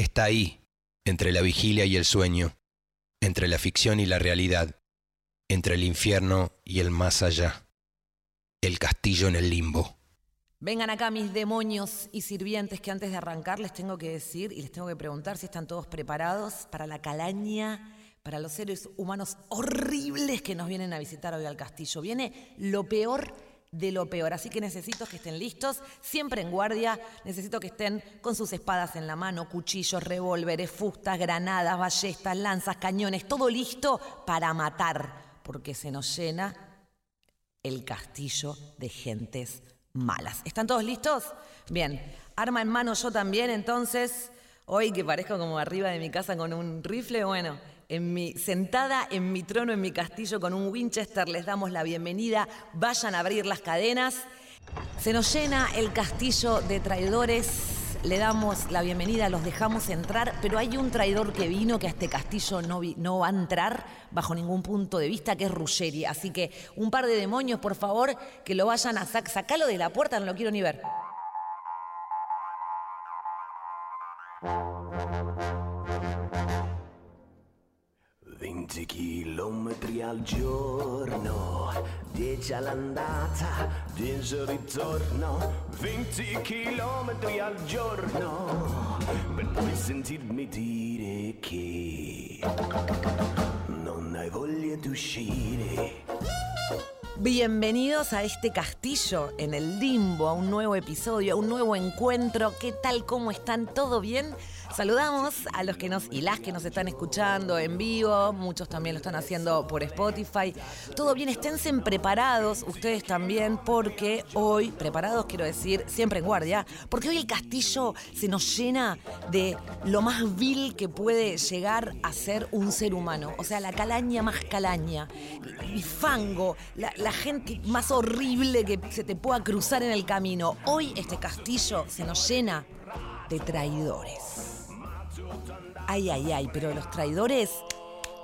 Está ahí, entre la vigilia y el sueño, entre la ficción y la realidad, entre el infierno y el más allá. El castillo en el limbo. Vengan acá mis demonios y sirvientes que antes de arrancar les tengo que decir y les tengo que preguntar si están todos preparados para la calaña, para los seres humanos horribles que nos vienen a visitar hoy al castillo. Viene lo peor de lo peor. Así que necesito que estén listos, siempre en guardia. Necesito que estén con sus espadas en la mano, cuchillos, revólveres, fustas, granadas, ballestas, lanzas, cañones, todo listo para matar, porque se nos llena el castillo de gentes malas. ¿Están todos listos? Bien, arma en mano yo también, entonces, hoy que parezco como arriba de mi casa con un rifle, bueno, sentada en mi trono, en mi castillo con un Winchester, les damos la bienvenida. Vayan a abrir las cadenas. Se nos llena el castillo de traidores. Le damos la bienvenida, los dejamos entrar, pero hay un traidor que vino que a este castillo no, no va a entrar bajo ningún punto de vista, que es Ruggeri. Así que un par de demonios, por favor, que lo vayan a sacar. Sacalo de la puerta, no lo quiero ni ver. 20 chilometri al giorno, 10 all'andata, 10 al ritorno, 20 chilometri al giorno, per poi sentirmi dire che non hai voglia di uscire. Bienvenidos a este castillo en el limbo, a un nuevo episodio, a un nuevo encuentro. ¿Qué tal? ¿Cómo están? ¿Todo bien? Saludamos a los que nos y las que nos están escuchando en vivo, muchos también lo están haciendo por Spotify. Todo bien, esténse preparados, ustedes también, porque hoy, preparados quiero decir, siempre en guardia, porque hoy el castillo se nos llena de lo más vil que puede llegar a ser un ser humano. O sea, la calaña más calaña, el fango, la, la gente más horrible que se te pueda cruzar en el camino. Hoy este castillo se nos llena de traidores. Ay, ay, ay, pero los traidores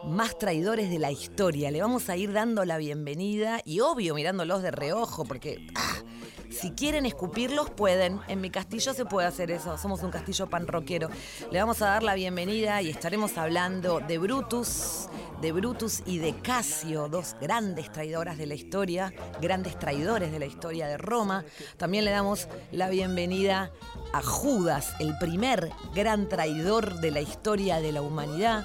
más traidores de la historia. Le vamos a ir dando la bienvenida y obvio mirándolos de reojo porque ah, si quieren escupirlos pueden. En mi castillo se puede hacer eso. Somos un castillo panroquero. Le vamos a dar la bienvenida y estaremos hablando de Brutus, de Brutus y de Casio, dos grandes traidoras de la historia, grandes traidores de la historia de Roma. También le damos la bienvenida a Judas, el primer gran traidor de la historia de la humanidad,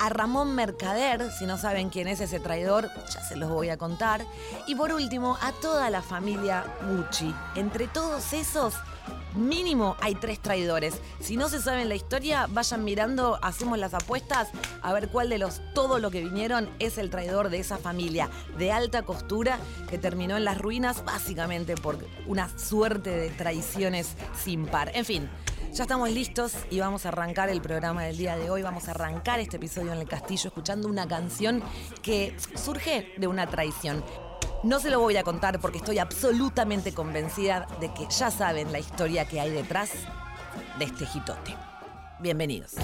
a Ramón Mercader, si no saben quién es ese traidor, ya se los voy a contar, y por último a toda la familia Gucci. Entre todos esos mínimo hay tres traidores. Si no se saben la historia, vayan mirando, hacemos las apuestas a ver cuál de los todo lo que vinieron es el traidor de esa familia de alta costura que terminó en las ruinas básicamente por una suerte de traiciones sin par. En fin. Ya estamos listos y vamos a arrancar el programa del día de hoy. Vamos a arrancar este episodio en el castillo escuchando una canción que surge de una traición. No se lo voy a contar porque estoy absolutamente convencida de que ya saben la historia que hay detrás de este jitote. Bienvenidos.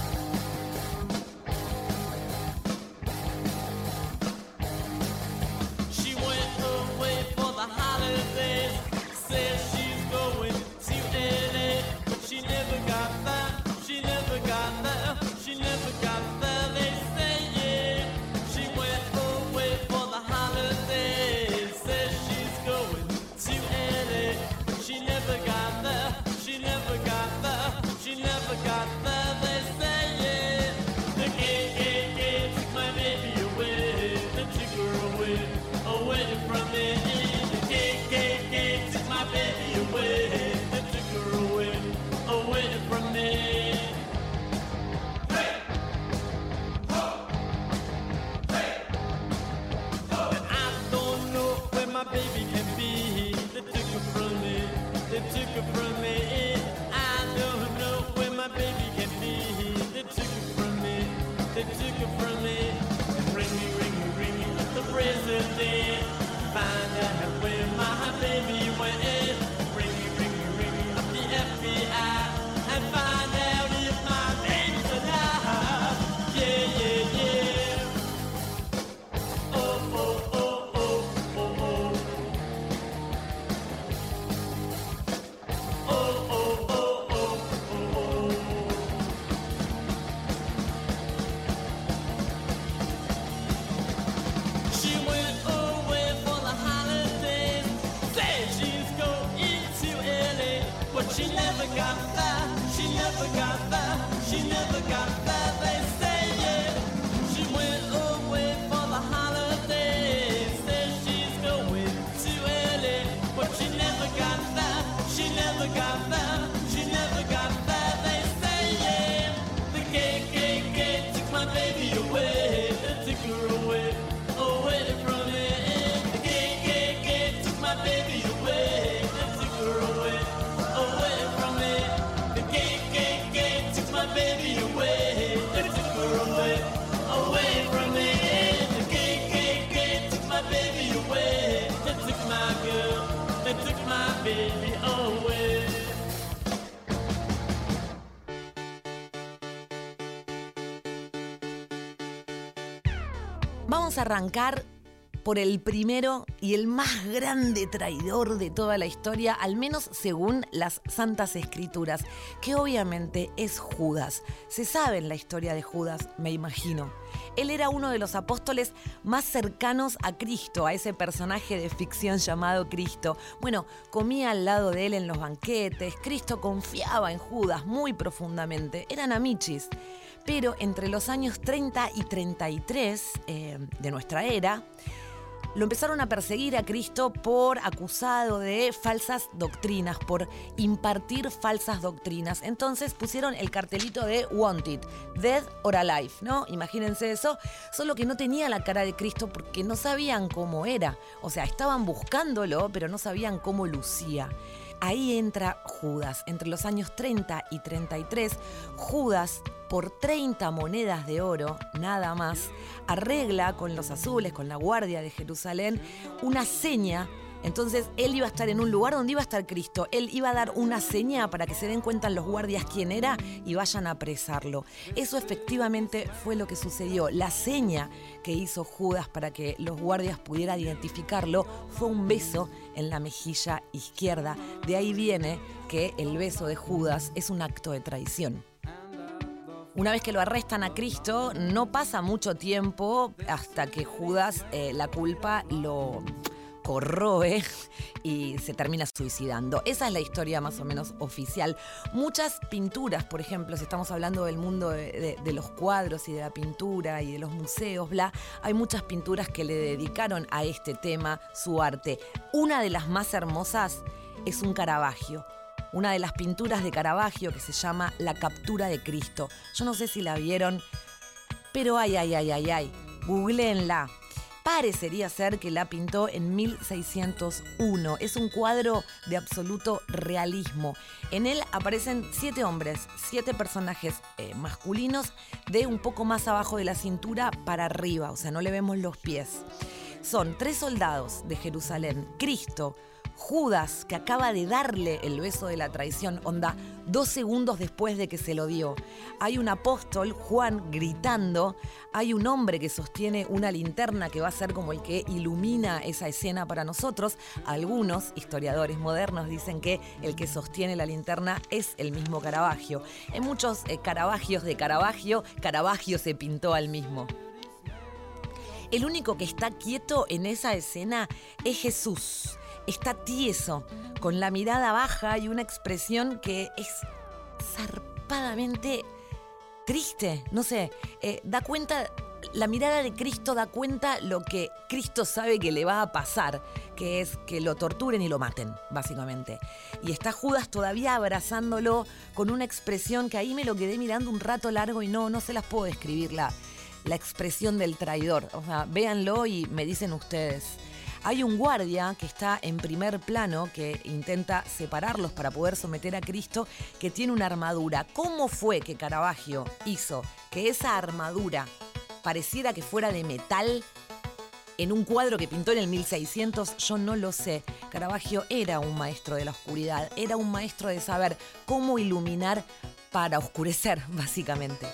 baby. Por el primero y el más grande traidor de toda la historia, al menos según las Santas Escrituras, que obviamente es Judas. Se sabe en la historia de Judas, me imagino. Él era uno de los apóstoles más cercanos a Cristo, a ese personaje de ficción llamado Cristo. Bueno, comía al lado de él en los banquetes, Cristo confiaba en Judas muy profundamente, eran amichis. Pero entre los años 30 y 33 eh, de nuestra era, lo empezaron a perseguir a Cristo por acusado de falsas doctrinas, por impartir falsas doctrinas. Entonces pusieron el cartelito de Wanted, Dead or Alive, ¿no? Imagínense eso, solo que no tenía la cara de Cristo porque no sabían cómo era. O sea, estaban buscándolo, pero no sabían cómo lucía. Ahí entra Judas. Entre los años 30 y 33, Judas, por 30 monedas de oro, nada más, arregla con los azules, con la guardia de Jerusalén, una seña entonces él iba a estar en un lugar donde iba a estar Cristo. Él iba a dar una seña para que se den cuenta los guardias quién era y vayan a apresarlo. Eso efectivamente fue lo que sucedió. La seña que hizo Judas para que los guardias pudieran identificarlo fue un beso en la mejilla izquierda. De ahí viene que el beso de Judas es un acto de traición. Una vez que lo arrestan a Cristo, no pasa mucho tiempo hasta que Judas eh, la culpa lo corroe y se termina suicidando. Esa es la historia más o menos oficial. Muchas pinturas, por ejemplo, si estamos hablando del mundo de, los cuadros y de la pintura y de los museos, bla, hay muchas pinturas que le dedicaron a este tema su arte. Una de las más hermosas es un Caravaggio una de las pinturas de Caravaggio que se llama La captura de Cristo. Yo no sé si la vieron, pero ay, ay, ay, ay, ay, googleenla parecería ser que la pintó en 1601. Es un cuadro de absoluto realismo. En él aparecen siete hombres, siete personajes eh, masculinos de un poco más abajo de la cintura para arriba, o sea, no le vemos los pies. Son tres soldados de Jerusalén, Cristo, Judas, que acaba de darle el beso de la traición, onda, dos segundos después de que se lo dio. Hay un apóstol, Juan, gritando. Hay un hombre que sostiene una linterna que va a ser como el que ilumina esa escena para nosotros. Algunos historiadores modernos dicen que el que sostiene la linterna es el mismo Caravaggio. En muchos eh, Caravagios de Caravaggio, Caravaggio se pintó al mismo. El único que está quieto en esa escena es Jesús está tieso, con la mirada baja y una expresión que es zarpadamente triste. No sé, eh, da cuenta, la mirada de Cristo da cuenta lo que Cristo sabe que le va a pasar, que es que lo torturen y lo maten, básicamente. Y está Judas todavía abrazándolo con una expresión que ahí me lo quedé mirando un rato largo y no, no se las puedo describir la, la expresión del traidor. O sea, véanlo y me dicen ustedes. Hay un guardia que está en primer plano que intenta separarlos para poder someter a Cristo, que tiene una armadura. ¿Cómo fue que Caravaggio hizo que esa armadura pareciera que fuera de metal en un cuadro que pintó en el 1600, yo no lo sé. Caravaggio era un maestro de la oscuridad, era un maestro de saber cómo iluminar para oscurecer, básicamente.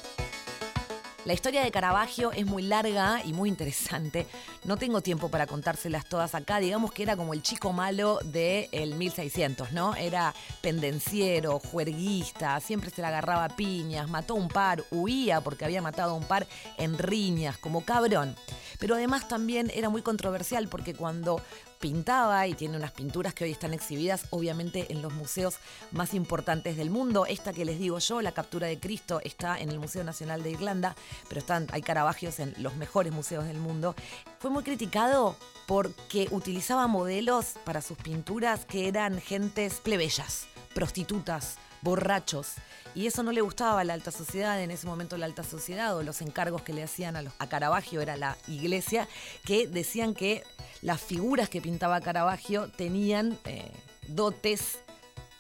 La historia de Caravaggio es muy larga y muy interesante. No tengo tiempo para contárselas todas acá. Digamos que era como el chico malo del 1600, ¿no? Era pendenciero, juerguista, siempre se le agarraba piñas, mató un par, huía porque había matado a un par en riñas, como cabrón. Pero además también era muy controversial porque cuando pintaba y tiene unas pinturas que hoy están exhibidas obviamente en los museos más importantes del mundo. Esta que les digo yo, la captura de Cristo, está en el Museo Nacional de Irlanda, pero están, hay Caravagios en los mejores museos del mundo. Fue muy criticado porque utilizaba modelos para sus pinturas que eran gentes plebeyas, prostitutas, borrachos. Y eso no le gustaba a la alta sociedad, en ese momento la alta sociedad o los encargos que le hacían a, los, a Caravaggio era la iglesia, que decían que las figuras que pintaba Caravaggio tenían eh, dotes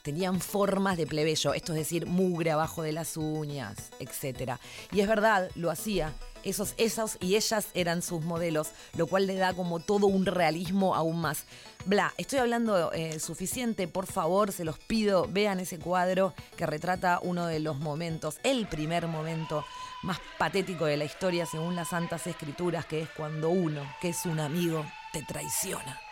tenían formas de plebeyo, esto es decir, mugre abajo de las uñas, etc. Y es verdad, lo hacía. Esos, esos y ellas eran sus modelos, lo cual le da como todo un realismo aún más. Bla, estoy hablando eh, suficiente, por favor, se los pido, vean ese cuadro que retrata uno de los momentos, el primer momento más patético de la historia según las santas escrituras, que es cuando uno, que es un amigo, te traiciona.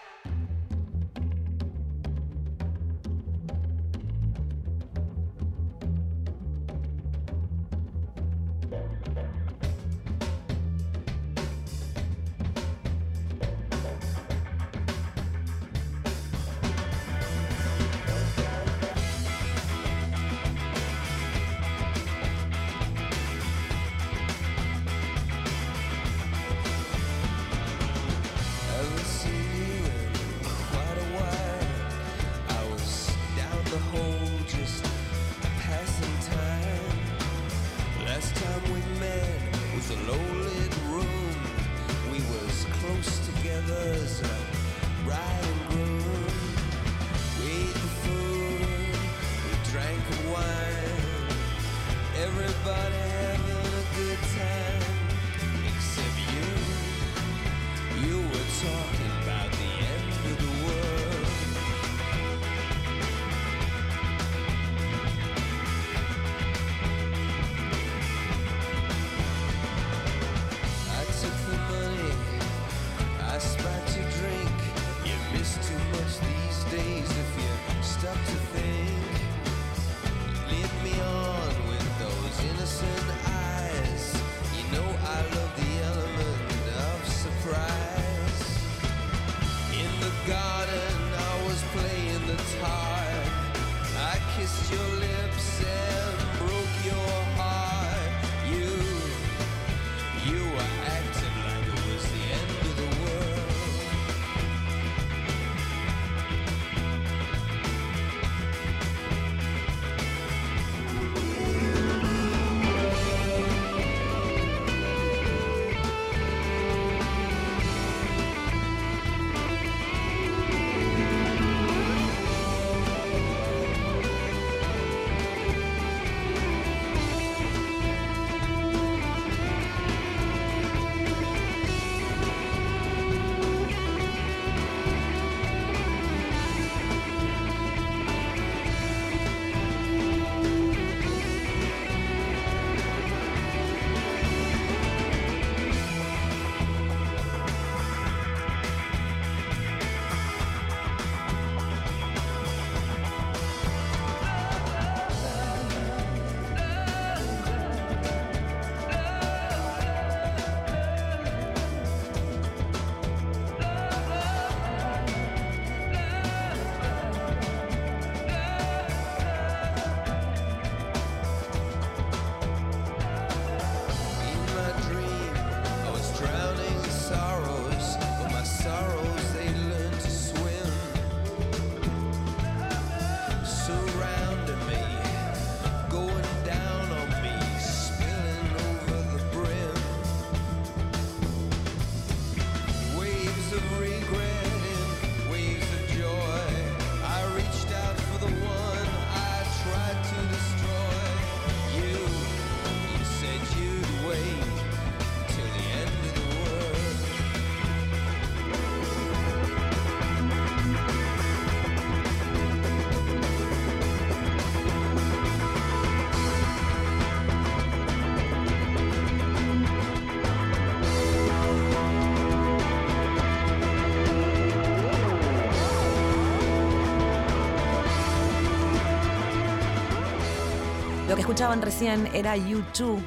Escuchaban recién era U2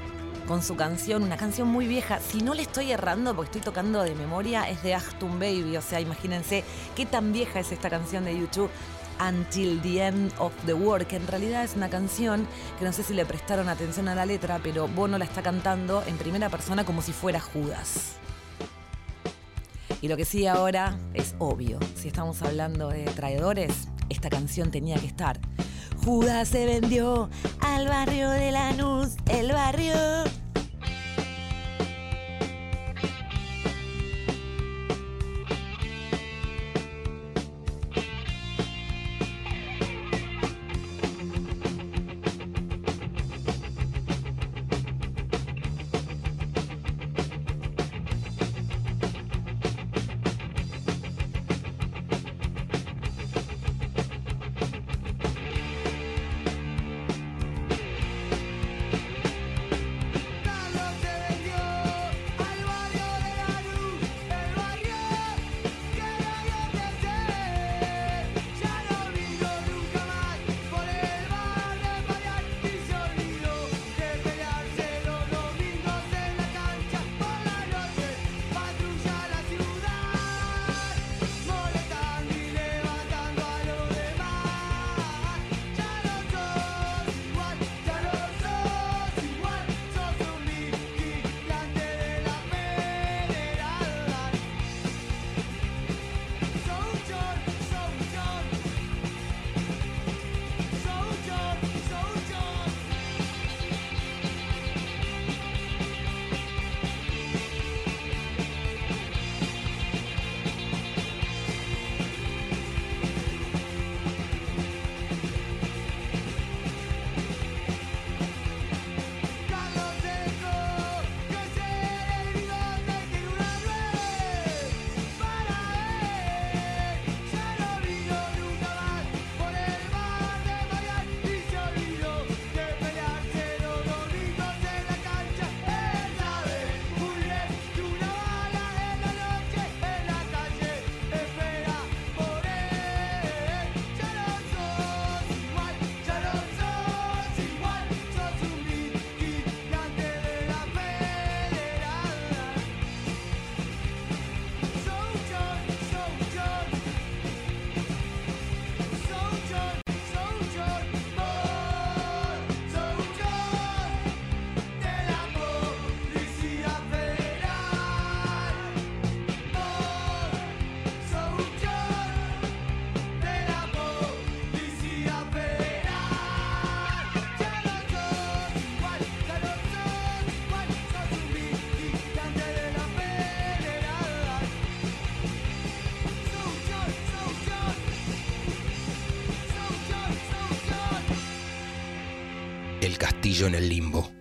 con su canción, una canción muy vieja. Si no le estoy errando, porque estoy tocando de memoria, es de Achtung Baby. O sea, imagínense qué tan vieja es esta canción de U2. Until the End of the World, que en realidad es una canción que no sé si le prestaron atención a la letra, pero Bono la está cantando en primera persona como si fuera Judas. Y lo que sí ahora es obvio, si estamos hablando de traidores, esta canción tenía que estar. Judas se vendió al barrio de Lanús, el barrio. Castillo en el limbo.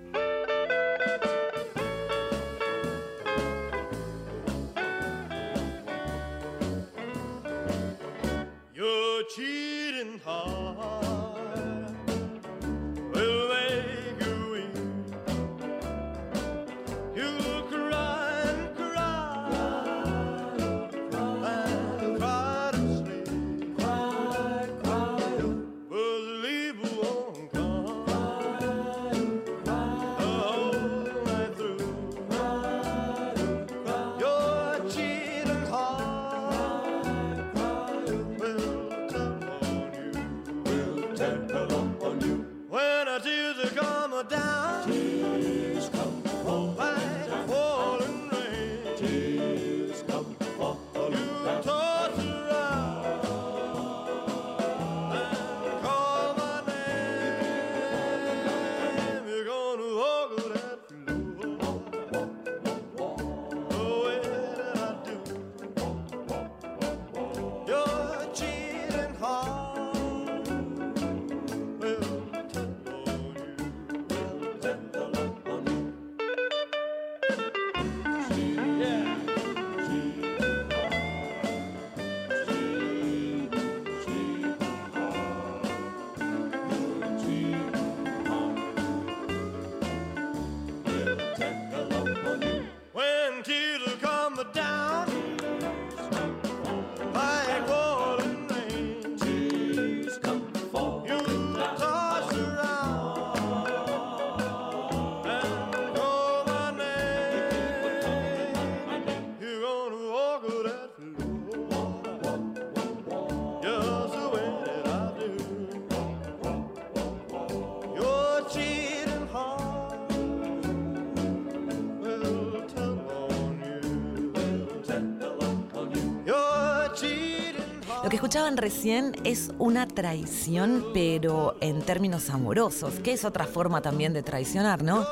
Escuchaban recién es una traición, pero en términos amorosos, que es otra forma también de traicionar, ¿no?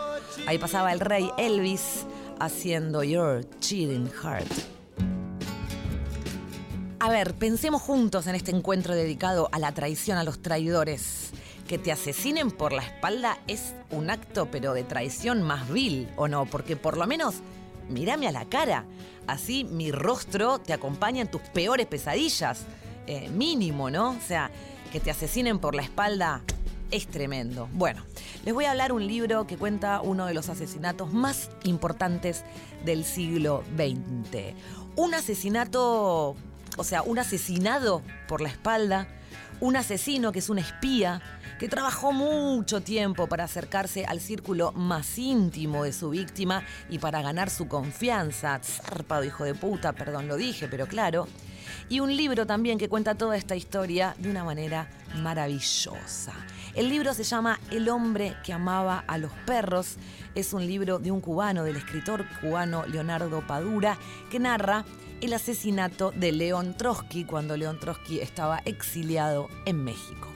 Ahí pasaba el rey Elvis haciendo Your Cheating Heart. A ver, pensemos juntos en este encuentro dedicado a la traición, a los traidores. Que te asesinen por la espalda es un acto, pero de traición más vil, ¿o no? Porque por lo menos mírame a la cara. Así mi rostro te acompaña en tus peores pesadillas. Eh, mínimo, ¿no? O sea, que te asesinen por la espalda es tremendo. Bueno, les voy a hablar un libro que cuenta uno de los asesinatos más importantes del siglo XX. Un asesinato, o sea, un asesinado por la espalda, un asesino que es un espía, que trabajó mucho tiempo para acercarse al círculo más íntimo de su víctima y para ganar su confianza. Zarpado hijo de puta, perdón lo dije, pero claro. Y un libro también que cuenta toda esta historia de una manera maravillosa. El libro se llama El hombre que amaba a los perros. Es un libro de un cubano, del escritor cubano Leonardo Padura, que narra el asesinato de León Trotsky cuando León Trotsky estaba exiliado en México.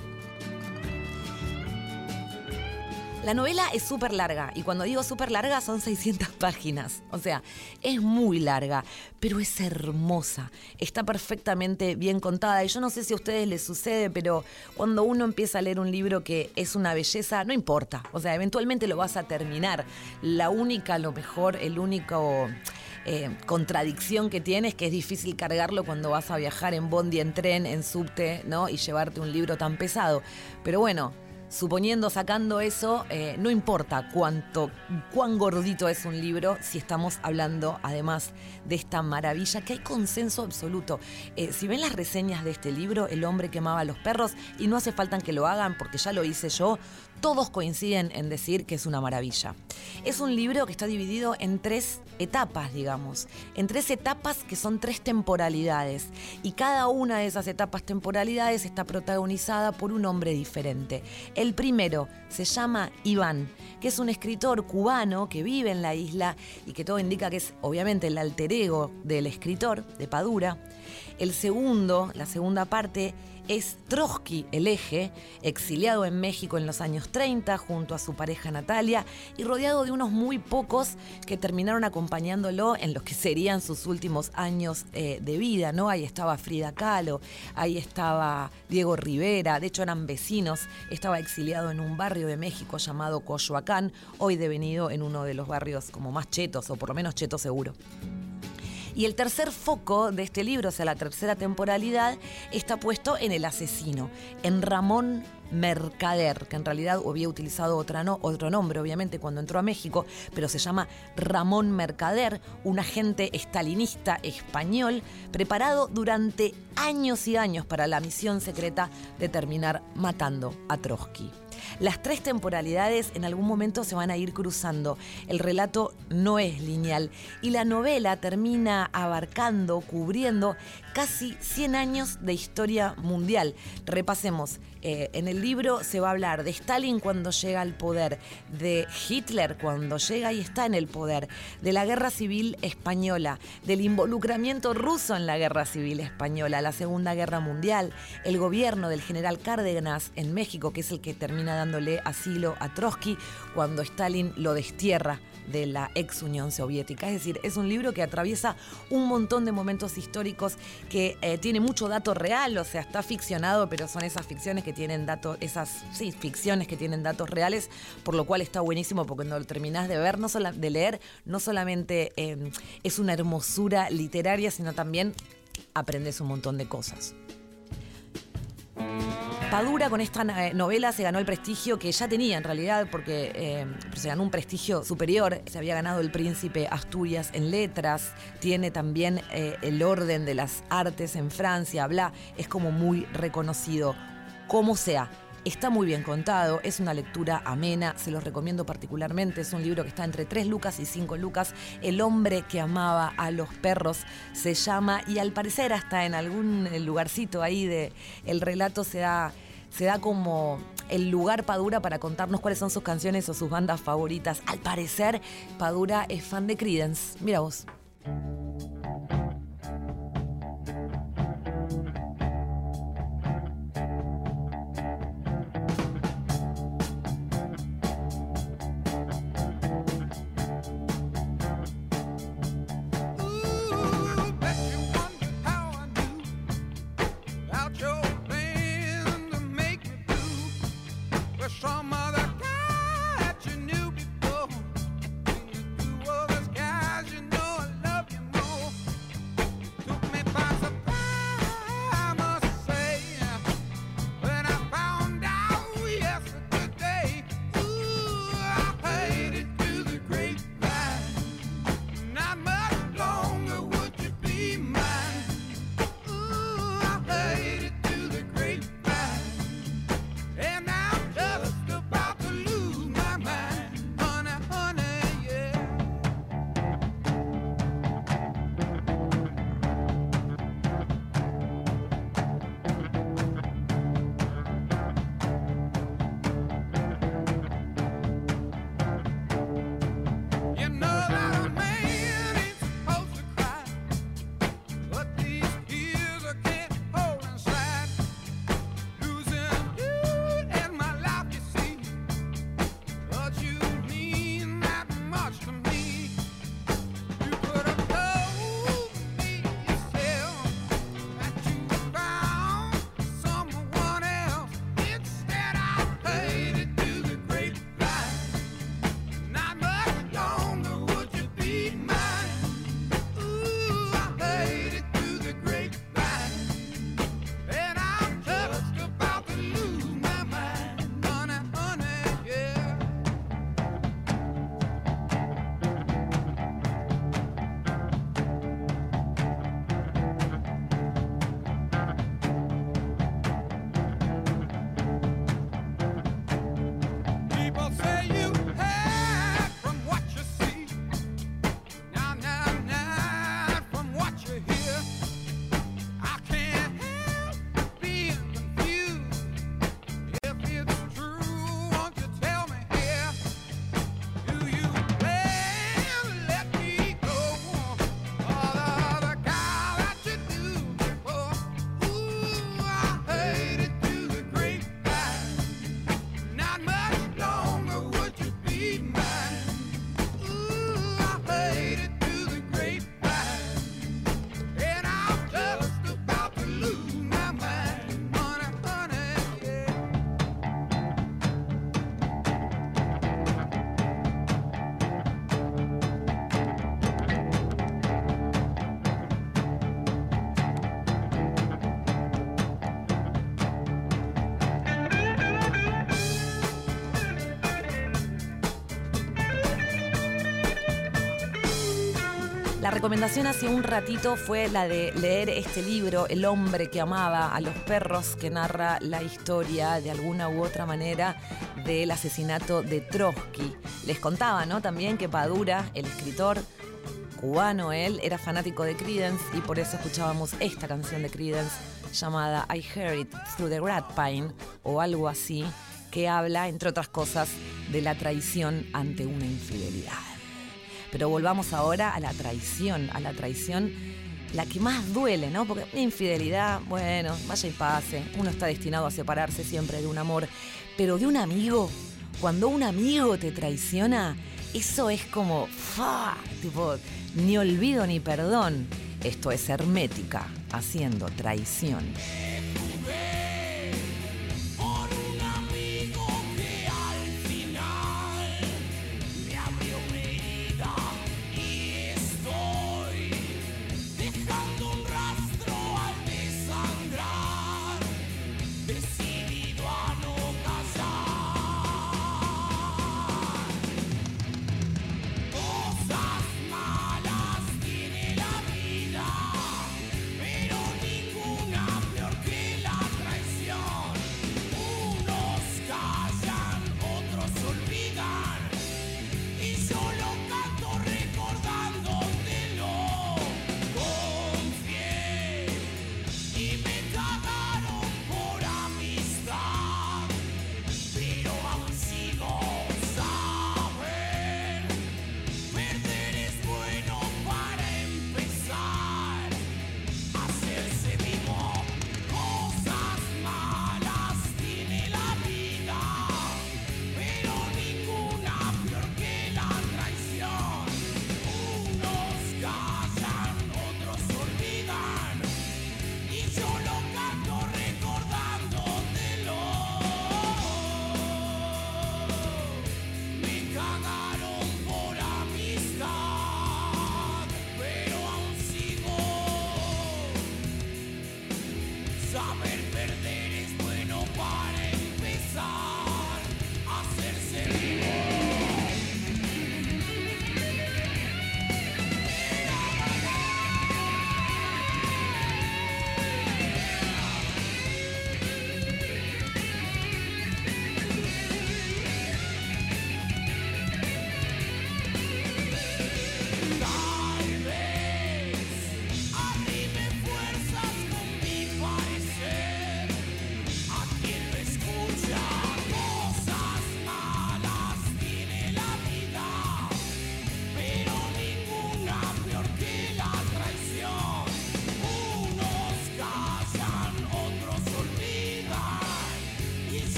La novela es súper larga y cuando digo súper larga son 600 páginas. O sea, es muy larga, pero es hermosa. Está perfectamente bien contada y yo no sé si a ustedes les sucede, pero cuando uno empieza a leer un libro que es una belleza, no importa. O sea, eventualmente lo vas a terminar. La única, lo mejor, el único... eh, contradicción que tiene es que es difícil cargarlo cuando vas a viajar en bondi, en tren, en subte, ¿no? Y llevarte un libro tan pesado. Pero bueno, suponiendo, sacando eso, eh, no importa cuánto, cuán gordito es un libro, si estamos hablando además de esta maravilla, que hay consenso absoluto. Eh, si ven las reseñas de este libro, El hombre que amaba a los perros, y no hace falta que lo hagan porque ya lo hice yo, todos coinciden en decir que es una maravilla. Es un libro que está dividido en tres etapas, digamos, en tres etapas que son tres temporalidades, y cada una de esas etapas temporalidades está protagonizada por un hombre diferente. El primero se llama Iván, que es un escritor cubano que vive en la isla y que todo indica que es obviamente el alter ego del escritor, de Padura. El segundo, la segunda parte, es Trotsky, el eje, exiliado en México en los años 30 junto a su pareja Natalia y rodeado de unos muy pocos que terminaron acompañándolo en los que serían sus últimos años eh, de vida, ¿no? Ahí estaba Frida Kahlo, ahí estaba Diego Rivera, de hecho eran vecinos, estaba exiliado en un barrio de México llamado Coyoacán, hoy devenido en uno de los barrios como más chetos, o por lo menos cheto seguro. Y el tercer foco de este libro, o sea, la tercera temporalidad, está puesto en el asesino, en Ramón Mercader, que en realidad había utilizado otro nombre, obviamente, cuando entró a México, pero se llama Ramón Mercader, un agente estalinista español preparado durante años y años para la misión secreta de terminar matando a Trotsky. Las tres temporalidades en algún momento se van a ir cruzando. El relato no es lineal y la novela termina abarcando, cubriendo casi 100 años de historia mundial. Repasemos, eh, en el libro se va a hablar de Stalin cuando llega al poder, de Hitler cuando llega y está en el poder, de la guerra civil española, del involucramiento ruso en la guerra civil española, la Segunda Guerra Mundial, el gobierno del general Cárdenas en México, que es el que termina dándole asilo a Trotsky cuando Stalin lo destierra de la ex Unión Soviética. Es decir, es un libro que atraviesa un montón de momentos históricos que eh, tiene mucho dato real, o sea, está ficcionado, pero son esas ficciones que tienen datos, esas ficciones que tienen datos reales, por lo cual está buenísimo porque cuando lo terminás de ver, no de leer, no solamente eh, es una hermosura literaria, sino también aprendes un montón de cosas. Padura con esta eh, novela se ganó el prestigio que ya tenía en realidad, porque eh, se ganó un prestigio superior. Se había ganado el príncipe Asturias en letras, tiene también eh, el orden de las artes en Francia, bla, es como muy reconocido. Como sea, está muy bien contado, es una lectura amena, se los recomiendo particularmente. Es un libro que está entre 3 lucas y 5 lucas. El hombre que amaba a los perros se llama, y al parecer hasta en algún lugarcito ahí de el relato se da, se da como el lugar Padura para contarnos cuáles son sus canciones o sus bandas favoritas. Al parecer, Padura es fan de Creedence. Mira vos. Recomendación hace un ratito fue la de leer este libro, El hombre que amaba a los perros, que narra la historia de alguna u otra manera del asesinato de Trotsky. Les contaba, ¿no? También que Padura, el escritor cubano, él era fanático de Creedence y por eso escuchábamos esta canción de Creedence llamada I Heard It Through the Grapevine o algo así, que habla, entre otras cosas, de la traición ante una infidelidad. Pero volvamos ahora a la traición, a la traición la que más duele, ¿no? Porque una infidelidad, bueno, vaya y pase, uno está destinado a separarse siempre de un amor, pero de un amigo, cuando un amigo te traiciona, eso es como, ¡fa! Tipo, ni olvido ni perdón. Esto es hermética, haciendo traición.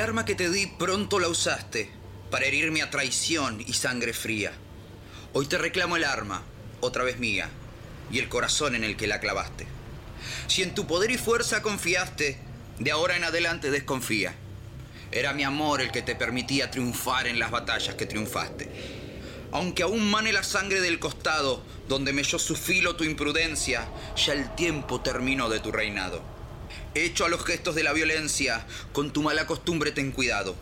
El arma que te di pronto la usaste para herirme a traición y sangre fría. Hoy te reclamo el arma, otra vez mía, y el corazón en el que la clavaste. Si en tu poder y fuerza confiaste, de ahora en adelante desconfía. Era mi amor el que te permitía triunfar en las batallas que triunfaste. Aunque aún mane la sangre del costado, donde melló su filo tu imprudencia, ya el tiempo terminó de tu reinado. Hecho a los gestos de la violencia, con tu mala costumbre ten cuidado.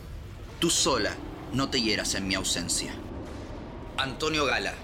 Tú sola no te hieras en mi ausencia. Antonio Gala.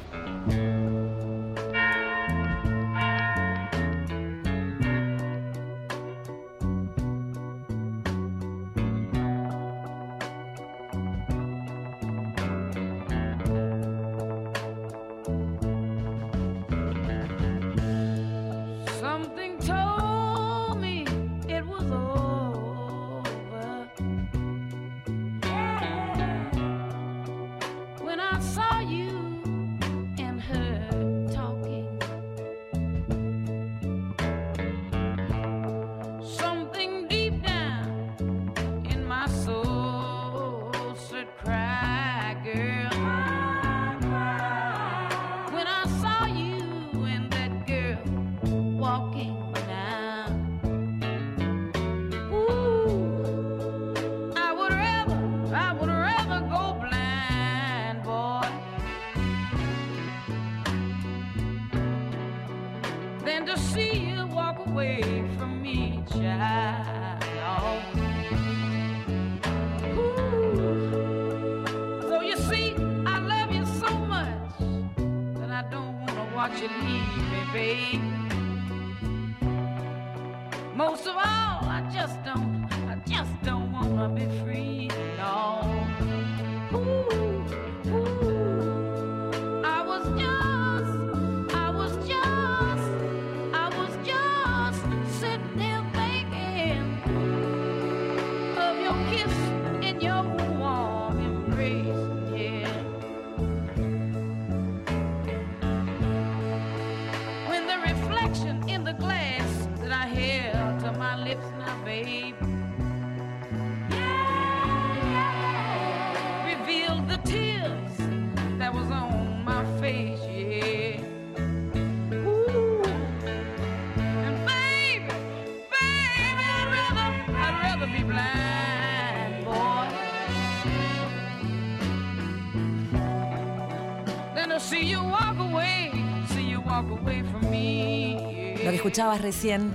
Escuchabas recién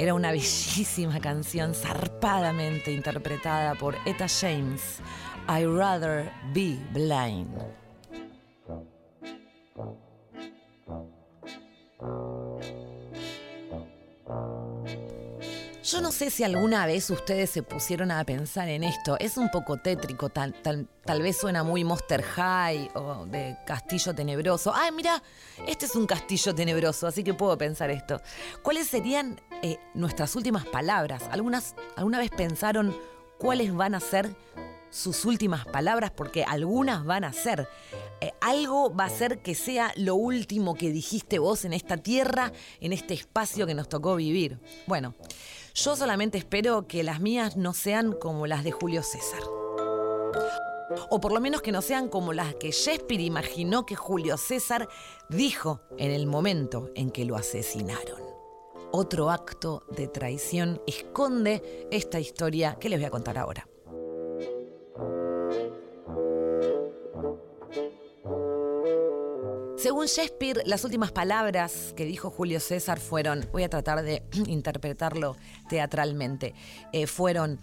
era una bellísima canción zarpadamente interpretada por Etta James. I'd rather be blind. Yo no sé si alguna vez ustedes se pusieron a pensar en esto. Es un poco tétrico, tal, tal, tal vez suena muy Monster High o de Castillo Tenebroso. Ay, mira, este es un castillo tenebroso, así que puedo pensar esto. ¿Cuáles serían eh, nuestras últimas palabras? ¿Algunas, ¿Alguna vez pensaron cuáles van a ser sus últimas palabras? Porque algunas van a ser. Eh, algo va a ser que sea lo último que dijiste vos en esta tierra, en este espacio que nos tocó vivir. Bueno, yo solamente espero que las mías no sean como las de Julio César. O por lo menos que no sean como las que Shakespeare imaginó que Julio César dijo en el momento en que lo asesinaron. Otro acto de traición esconde esta historia que les voy a contar ahora. Según Shakespeare, las últimas palabras que dijo Julio César fueron, voy a tratar de interpretarlo teatralmente, eh, fueron,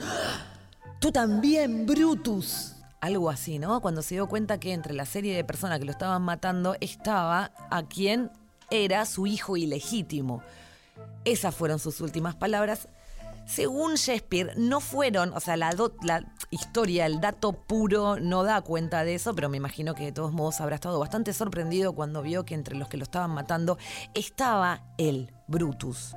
tú también, Brutus. Algo así, ¿no? Cuando se dio cuenta que entre la serie de personas que lo estaban matando estaba a quien era su hijo ilegítimo. Esas fueron sus últimas palabras. Según Shakespeare, no fueron, o sea, la, historia, el dato puro no da cuenta de eso, pero me imagino que de todos modos habrá estado bastante sorprendido cuando vio que entre los que lo estaban matando estaba él, Brutus.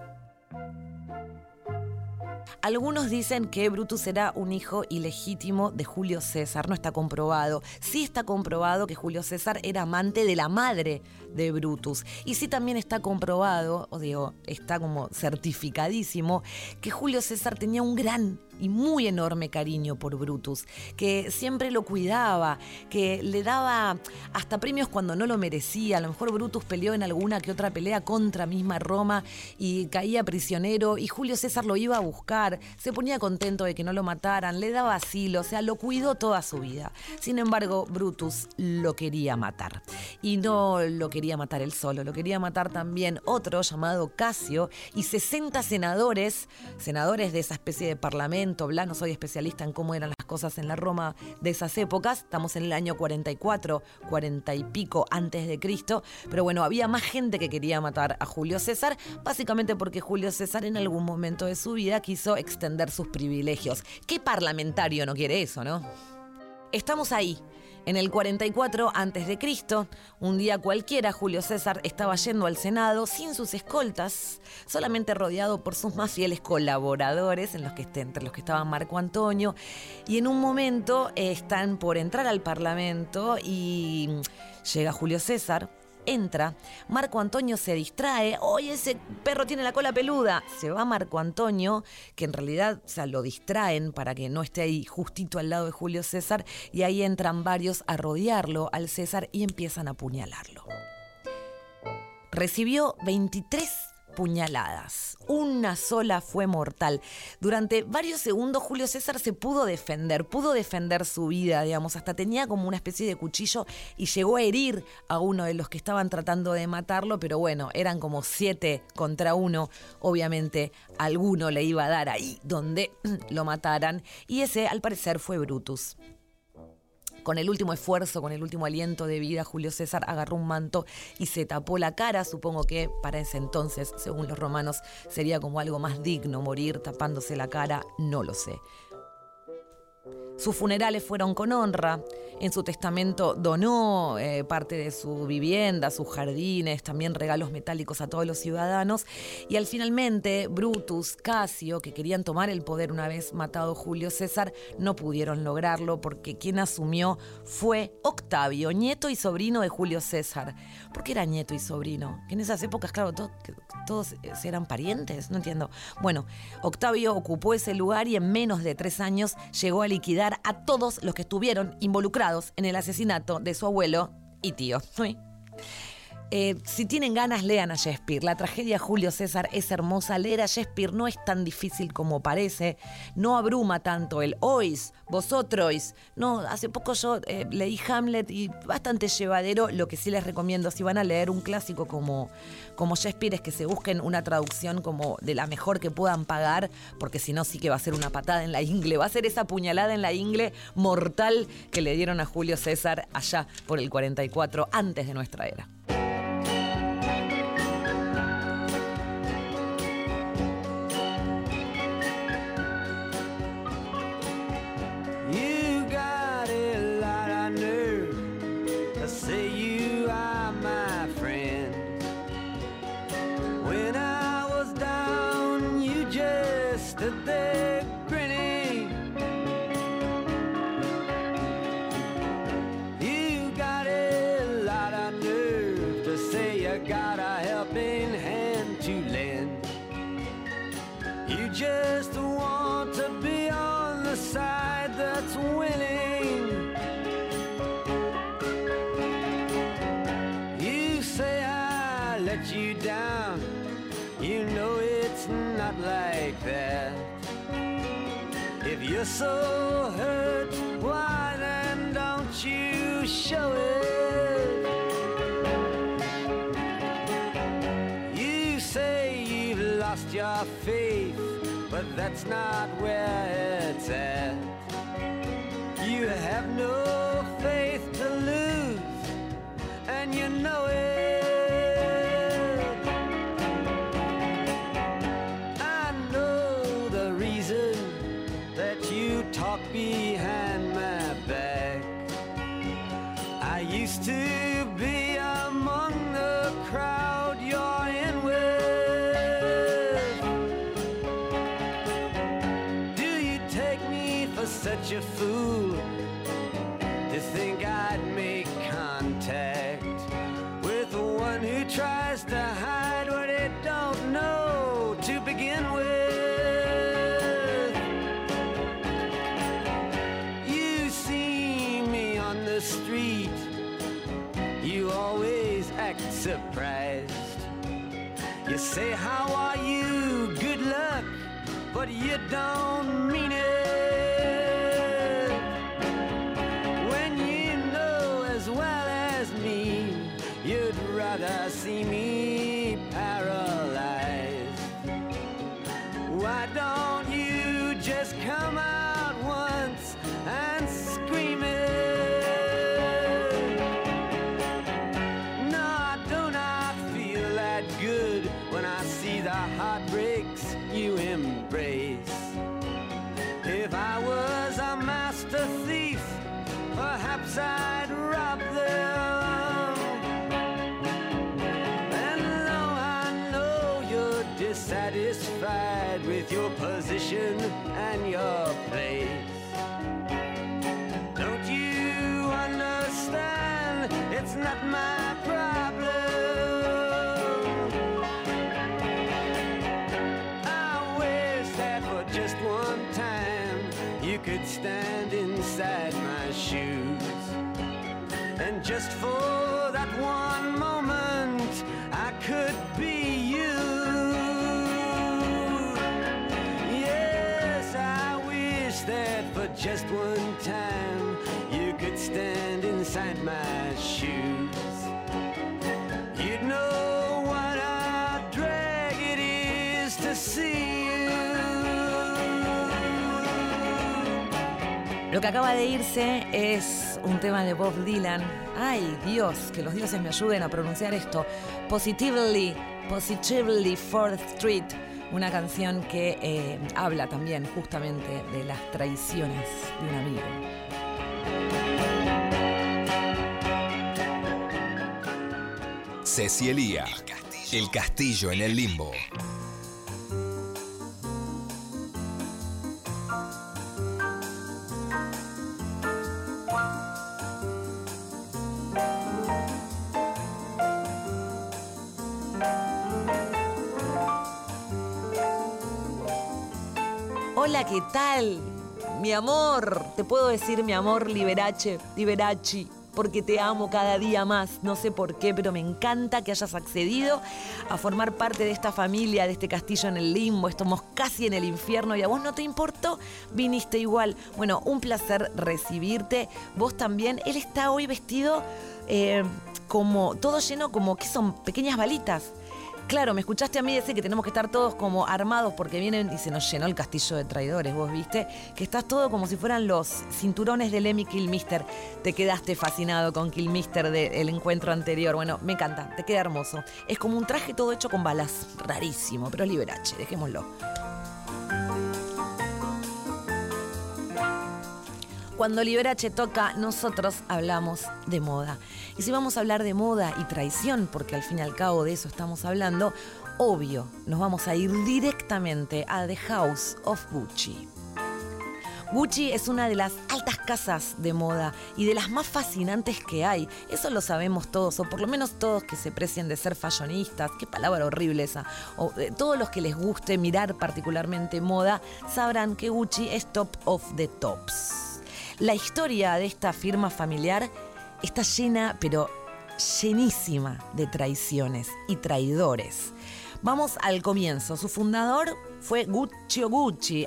Algunos dicen que Brutus era un hijo ilegítimo de Julio César, no está comprobado. Sí está comprobado que Julio César era amante de la madre de Brutus. Y sí también está comprobado, o digo, está como certificadísimo, que Julio César tenía un gran y muy enorme cariño por Brutus, que siempre lo cuidaba, que le daba hasta premios cuando no lo merecía. A lo mejor Brutus peleó en alguna que otra pelea contra misma Roma y caía prisionero y Julio César lo iba a buscar, se ponía contento de que no lo mataran, le daba asilo, o sea, lo cuidó toda su vida. Sin embargo, Brutus lo quería matar. Y no lo quería matar él solo, lo quería matar también otro llamado Casio y 60 senadores, senadores de esa especie de parlamento, no soy especialista en cómo eran las cosas en la Roma de esas épocas, estamos en el año 44, 40 y pico antes de Cristo, pero bueno, había más gente que quería matar a Julio César, básicamente porque Julio César en algún momento de su vida quiso extender sus privilegios. ¿Qué parlamentario no quiere eso, no? Estamos ahí, en el 44 antes de Cristo, un día cualquiera Julio César estaba yendo al Senado sin sus escoltas, solamente rodeado por sus más fieles colaboradores, en los que, entre los que estaba Marco Antonio, y en un momento eh, están por entrar al Parlamento y mm, llega Julio César. Entra, Marco Antonio se distrae, oye, ese perro tiene la cola peluda. Se va Marco Antonio, que en realidad o lo distraen para que no esté ahí justito al lado de Julio César, y ahí entran varios a rodearlo al César y empiezan a apuñalarlo. Recibió 23 puñaladas. Una sola fue mortal. Durante varios segundos Julio César se pudo defender, pudo defender su vida, digamos, hasta tenía como una especie de cuchillo y llegó a herir a uno de los que estaban tratando de matarlo, pero bueno, eran como siete contra uno. Obviamente alguno le iba a dar ahí donde lo mataran y ese al parecer fue Brutus. Con el último esfuerzo, con el último aliento de vida, Julio César agarró un manto y se tapó la cara. Supongo que para ese entonces, según los romanos, sería como algo más digno morir tapándose la cara, no lo sé. Sus funerales fueron con honra. En su testamento donó eh, parte de su vivienda, sus jardines, también regalos metálicos a todos los ciudadanos. Y al finalmente, Brutus, Casio, que querían tomar el poder una vez matado Julio César, no pudieron lograrlo porque quien asumió fue Octavio, nieto y sobrino de Julio César. ¿Por qué era nieto y sobrino? Que en esas épocas, claro, todos eh, eran parientes, no entiendo. Bueno, Octavio ocupó ese lugar y en menos de tres años llegó a liquidar a todos los que estuvieron involucrados en el asesinato de su abuelo y tío. Uy. Eh, si tienen ganas, lean a Shakespeare. La tragedia Julio César es hermosa. Leer a Shakespeare no es tan difícil como parece. No abruma tanto el ois, vosotros. No, hace poco yo eh, leí Hamlet y bastante llevadero. Lo que sí les recomiendo, si van a leer un clásico como, como Shakespeare, es que se busquen una traducción como de la mejor que puedan pagar, porque si no, sí que va a ser una patada en la ingle. Va a ser esa puñalada en la ingle mortal que le dieron a Julio César allá por el 44, antes de nuestra era. Faith, but that's not where it's at. Such a fool to think I'd make contact with the one who tries to hide what it don't know to begin with? You see me on the street, you always act surprised. You say, How are you? Good luck, but you don't mean it. Just for that one moment, I could be you. Yes, I wish that for just one time, you could stand inside my Lo que acaba de irse es un tema de Bob Dylan. Ay, Dios, que los dioses me ayuden a pronunciar esto. Positively, Positively Fourth Street. Una canción que eh, habla también justamente de las traiciones de un amigo. Ceci Elía. El castillo en el limbo. ¿Qué tal? Mi amor, te puedo decir mi amor Liberace, Liberace, porque te amo cada día más. No sé por qué, pero me encanta que hayas accedido a formar parte de esta familia, de este castillo en el limbo. Estamos casi en el infierno y a vos no te importó, viniste igual. Bueno, un placer recibirte. Vos también. Él está hoy vestido eh, como todo lleno, como que son pequeñas balitas. Claro, me escuchaste a mí decir que tenemos que estar todos como armados porque vienen y se nos llenó el castillo de traidores, vos viste, que estás todo como si fueran los cinturones de Lemmy Kilmister. Te quedaste fascinado con Kilmister del encuentro anterior. Bueno, me encanta, te queda hermoso. Es como un traje todo hecho con balas, rarísimo, pero es Liberace, dejémoslo. Cuando Liberace toca, nosotros hablamos de moda. Y si vamos a hablar de moda y traición, porque al fin y al cabo de eso estamos hablando, obvio, nos vamos a ir directamente a The House of Gucci. Gucci es una de las altas casas de moda y de las más fascinantes que hay. Eso lo sabemos todos, o por lo menos todos que se precien de ser fashionistas. Qué palabra horrible esa. O eh, todos los que les guste mirar particularmente moda sabrán que Gucci es top of the tops. La historia de esta firma familiar está llena, pero llenísima de traiciones y traidores. Vamos al comienzo. Su fundador fue Guccio Gucci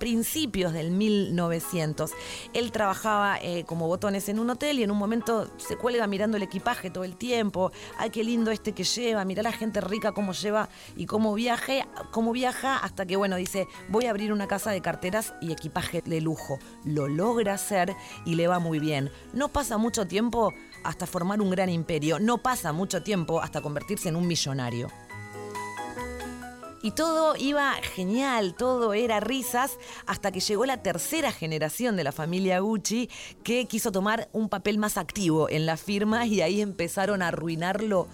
principios del 1900. Él trabajaba eh, como botones en un hotel y en un momento se cuelga mirando el equipaje todo el tiempo. Ay, qué lindo este que lleva, mira la gente rica cómo lleva y cómo viaje, cómo viaja hasta que bueno, dice, voy a abrir una casa de carteras y equipaje de lujo. Lo logra hacer y le va muy bien. No pasa mucho tiempo hasta formar un gran imperio, no pasa mucho tiempo hasta convertirse en un millonario. Y todo iba genial, todo era risas, hasta que llegó la tercera generación de la familia Gucci que quiso tomar un papel más activo en la firma y ahí empezaron a arruinarlo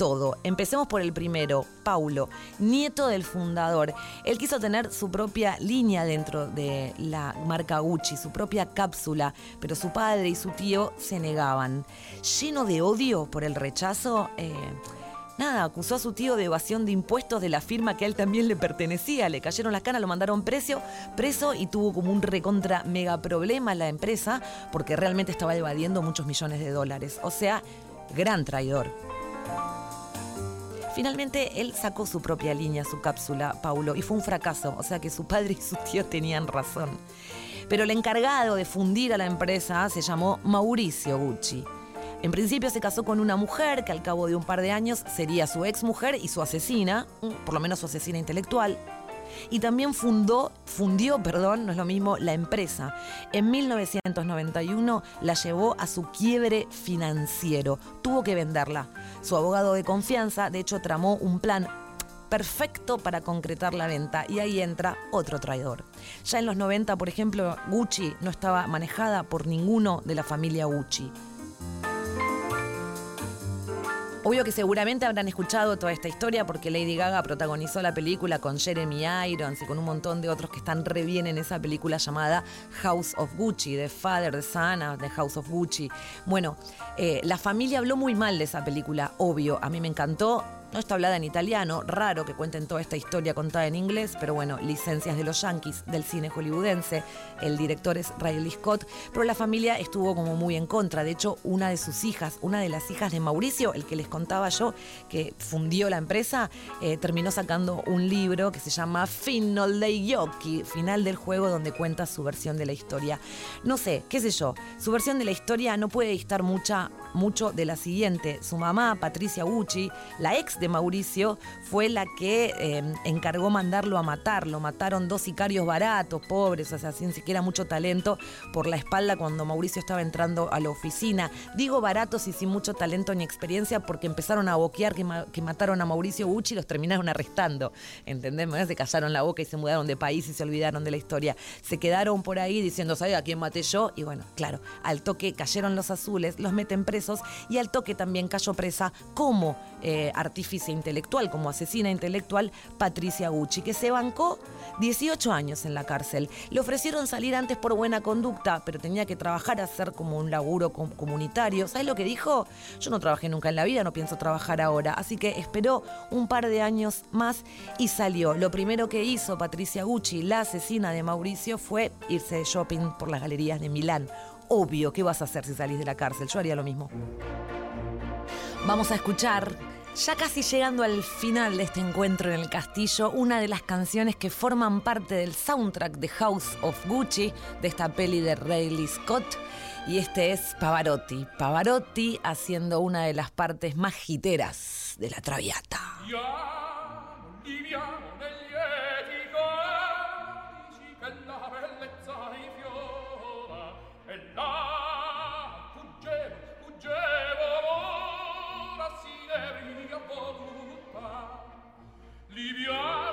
todo. Empecemos por el primero, Paulo, nieto del fundador. Él quiso tener su propia línea dentro de la marca Gucci, su propia cápsula, pero su padre y su tío se negaban. Lleno de odio por el rechazo, eh, Nada, acusó a su tío de evasión de impuestos de la firma que a él también le pertenecía. Le cayeron las canas, lo mandaron preso, preso y tuvo como un recontra mega problema la empresa porque realmente estaba evadiendo muchos millones de dólares. O sea, gran traidor. Finalmente él sacó su propia línea, su cápsula, Paulo, y fue un fracaso. O sea que su padre y su tío tenían razón. Pero el encargado de fundir a la empresa se llamó Mauricio Gucci. En principio se casó con una mujer que al cabo de un par de años sería su ex mujer y su asesina, mm, por lo menos su asesina intelectual. Y también fundó, fundió, perdón, no es lo mismo, la empresa. En 1991 la llevó a su quiebre financiero. Tuvo que venderla. Su abogado de confianza, de hecho, tramó un plan perfecto para concretar la venta y ahí entra otro traidor. Ya en los 90, por ejemplo, Gucci no estaba manejada por ninguno de la familia Gucci. Obvio que seguramente habrán escuchado toda esta historia porque Lady Gaga protagonizó la película con Jeremy Irons y con un montón de otros que están re bien en esa película llamada House of Gucci, de Father, de Sana, de House of Gucci. Bueno, eh, la familia habló muy mal de esa película, obvio. A mí me encantó. No está hablada en italiano, raro que cuenten toda esta historia contada en inglés, pero bueno, licencias de los yankees del cine hollywoodense. El director es Riley Scott, pero la familia estuvo como muy en contra. De hecho, una de sus hijas, una de las hijas de Mauricio, el que les contaba yo, que fundió la empresa, eh, terminó sacando un libro que se llama Final de Yoki, final del juego, donde cuenta su versión de la historia. No sé, qué sé yo, su versión de la historia no puede distar mucha, mucho de la siguiente. Su mamá, Patricia Gucci, la ex de Mauricio fue la que eh, encargó mandarlo a matar. Lo mataron dos sicarios baratos, pobres, o sea, sin siquiera mucho talento, por la espalda cuando Mauricio estaba entrando a la oficina. Digo baratos y sin mucho talento ni experiencia porque empezaron a boquear que, que mataron a Mauricio Gucci y los terminaron arrestando. ¿Entendés? Se callaron la boca y se mudaron de país y se olvidaron de la historia. Se quedaron por ahí diciendo, ¿sabes a quién maté yo? Y bueno, claro, al toque cayeron los azules, los meten presos y al toque también cayó presa como eh, intelectual, como asesina intelectual, Patricia Gucci, que se bancó 18 años en la cárcel. Le ofrecieron salir antes por buena conducta, pero tenía que trabajar, hacer como un laburo com- comunitario. ¿Sabes lo que dijo? Yo no trabajé nunca en la vida, no pienso trabajar ahora. Así que esperó un par de años más y salió. Lo primero que hizo Patricia Gucci, la asesina de Mauricio, fue irse de shopping por las galerías de Milán. Obvio, ¿qué vas a hacer si salís de la cárcel? Yo haría lo mismo. Vamos a escuchar, ya casi llegando al final de este encuentro en el castillo, una de las canciones que forman parte del soundtrack de House of Gucci, de esta peli de Rayleigh Scott. Y este es Pavarotti. Pavarotti haciendo una de las partes más jiteras de la Traviata. Yeah.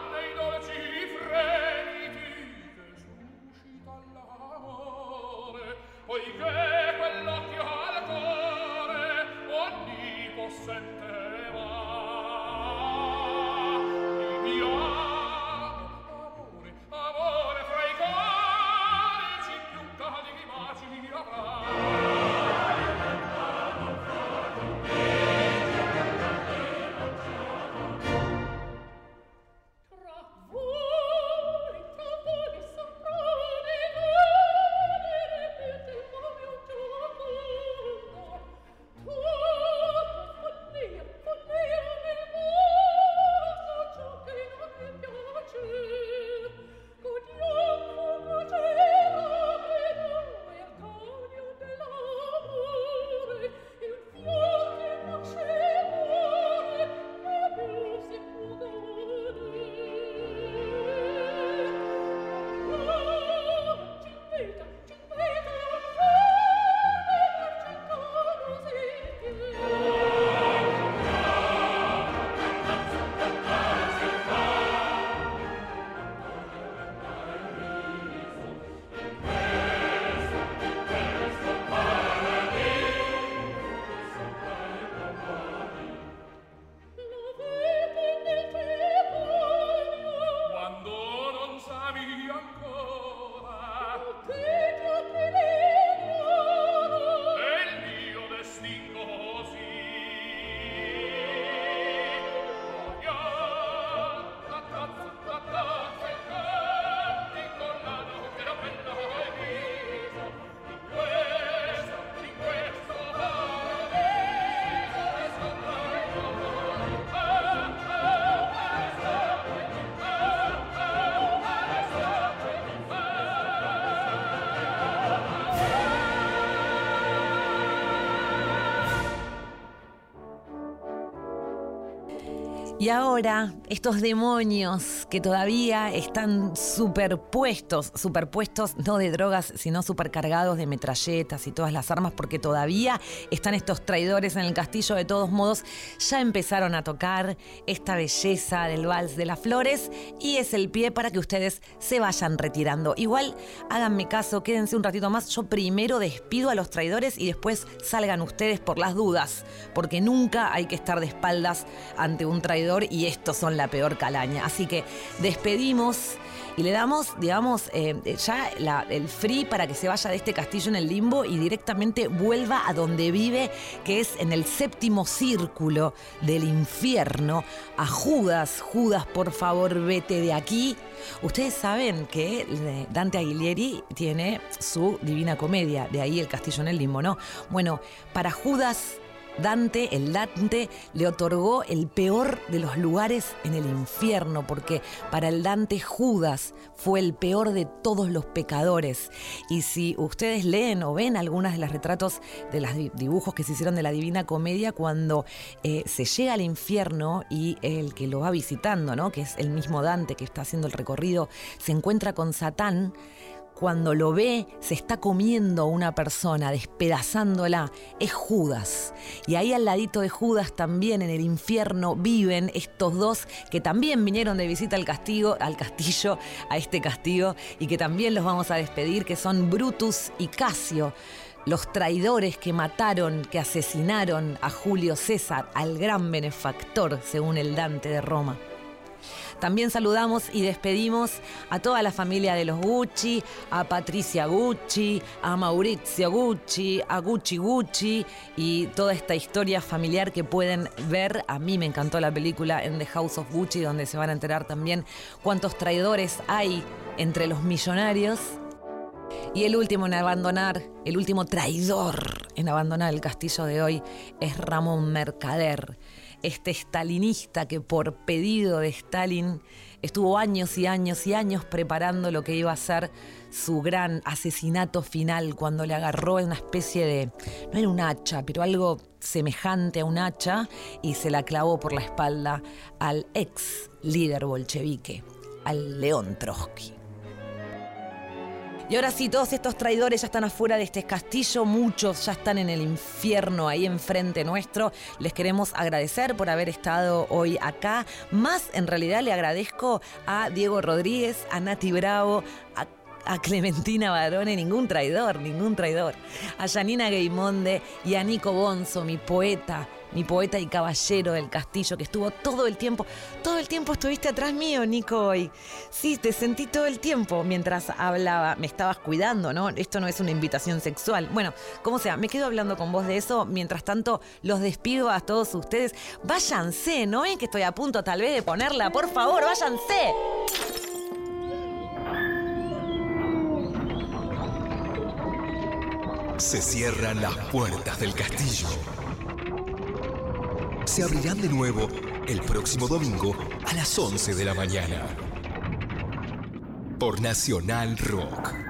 Y ahora, estos demonios que todavía están superpuestos, superpuestos no de drogas, sino supercargados de metralletas y todas las armas, porque todavía están estos traidores en el castillo, de todos modos, ya empezaron a tocar esta belleza del vals de las flores y es el pie para que ustedes se vayan retirando. Igual, háganme caso, quédense un ratito más, yo primero despido a los traidores y después salgan ustedes por las dudas, porque nunca hay que estar de espaldas ante un traidor y estos son la peor calaña. Así que despedimos y le damos, digamos, eh, ya el free para que se vaya de este castillo en el limbo y directamente vuelva a donde vive, que es en el séptimo círculo del infierno, a Judas. Judas, por favor, vete de aquí. Ustedes saben que eh, Dante Alighieri tiene su Divina Comedia, de ahí el castillo en el limbo, ¿no? Bueno, para Judas Dante, el Dante, le otorgó el peor de los lugares en el infierno, porque para el Dante Judas fue el peor de todos los pecadores. Y si ustedes leen o ven algunas de los retratos de los dibujos que se hicieron de la Divina Comedia, cuando eh, se llega al infierno y el que lo va visitando, ¿no? que es el mismo Dante que está haciendo el recorrido, se encuentra con Satán, cuando lo ve, se está comiendo una persona, despedazándola, es Judas. Y ahí al ladito de Judas también en el infierno viven estos dos que también vinieron de visita al castigo, al castillo, a este castigo, y que también los vamos a despedir, que son Brutus y Casio los traidores que mataron, que asesinaron a Julio César, al gran benefactor, según el Dante de Roma. También saludamos y despedimos a toda la familia de los Gucci, a Patricia Gucci, a Maurizio Gucci, a Gucci Gucci y toda esta historia familiar que pueden ver. A mí me encantó la película en The House of Gucci, donde se van a enterar también cuántos traidores hay entre los millonarios. Y el último en abandonar, el último traidor en abandonar el castillo de hoy es Ramón Mercader este stalinista que por pedido de Stalin estuvo años y años y años preparando lo que iba a ser su gran asesinato final cuando le agarró una especie de, no era un hacha, pero algo semejante a un hacha y se la clavó por la espalda al ex líder bolchevique, al León Trotsky. Y ahora sí, todos estos traidores ya están afuera de este castillo, muchos ya están en el infierno ahí enfrente nuestro. Les queremos agradecer por haber estado hoy acá. Más en realidad le agradezco a Diego Rodríguez, a Nati Bravo, a Clementina Barone, ningún traidor, ningún traidor. A Janina Gaimonde y a Nico Bonzo, mi poeta, mi poeta y caballero del castillo, que estuvo todo el tiempo, todo el tiempo estuviste atrás mío, Nico, hoy. Sí, te sentí todo el tiempo mientras hablaba, me estabas cuidando, ¿no? Esto no es una invitación sexual. Bueno, como sea, me quedo hablando con vos de eso, mientras tanto los despido a todos ustedes. Váyanse, ¿no ven que estoy a punto tal vez de ponerla? Por favor, váyanse. Se cierran las puertas del castillo se abrirán de nuevo el próximo domingo a las 11 de la mañana. Por Nacional Rock.